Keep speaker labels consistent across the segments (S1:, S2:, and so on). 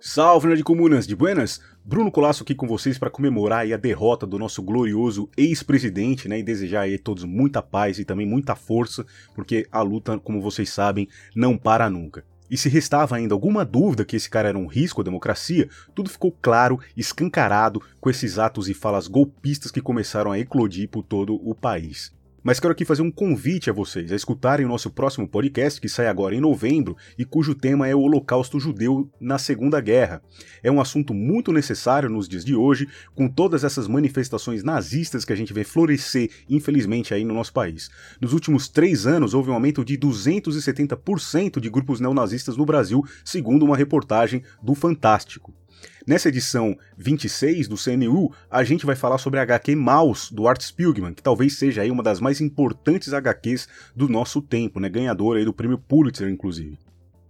S1: Salve, Nerd Comunas, de buenas? Bruno Colasso aqui com vocês para comemorar a derrota do nosso glorioso ex-presidente, né, e desejar a todos muita paz e também muita força, porque a luta, como vocês sabem, não para nunca. E se restava ainda alguma dúvida que esse cara era um risco à democracia, tudo ficou claro, escancarado com esses atos e falas golpistas que começaram a eclodir por todo o país. Mas quero aqui fazer um convite a vocês a escutarem o nosso próximo podcast, que sai agora em novembro e cujo tema é o Holocausto Judeu na Segunda Guerra. É um assunto muito necessário nos dias de hoje, com todas essas manifestações nazistas que a gente vê florescer, infelizmente, aí no nosso país. Nos últimos três anos, houve um aumento de 270% de grupos neonazistas no Brasil, segundo uma reportagem do Fantástico. Nessa edição 26 do CNU, a gente vai falar sobre a HQ Maus, do Art Spiegelman, que talvez seja aí uma das mais importantes HQs do nosso tempo, né? ganhadora aí do prêmio Pulitzer, inclusive.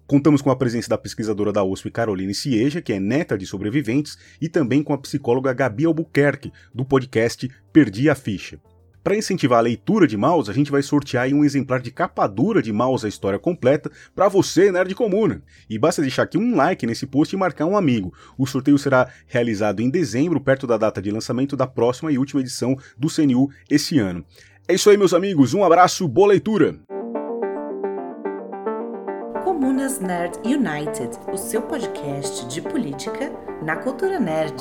S1: Contamos com a presença da pesquisadora da USP Caroline Cieja, que é neta de sobreviventes, e também com a psicóloga Gabi Albuquerque, do podcast Perdi a Ficha. Para incentivar a leitura de Maus, a gente vai sortear um exemplar de capa dura de Maus a história completa para você, nerd comuna. E basta deixar aqui um like nesse post e marcar um amigo. O sorteio será realizado em dezembro, perto da data de lançamento da próxima e última edição do CNU esse ano. É isso aí, meus amigos. Um abraço, boa leitura!
S2: Comunas Nerd United, o seu podcast de política na cultura nerd.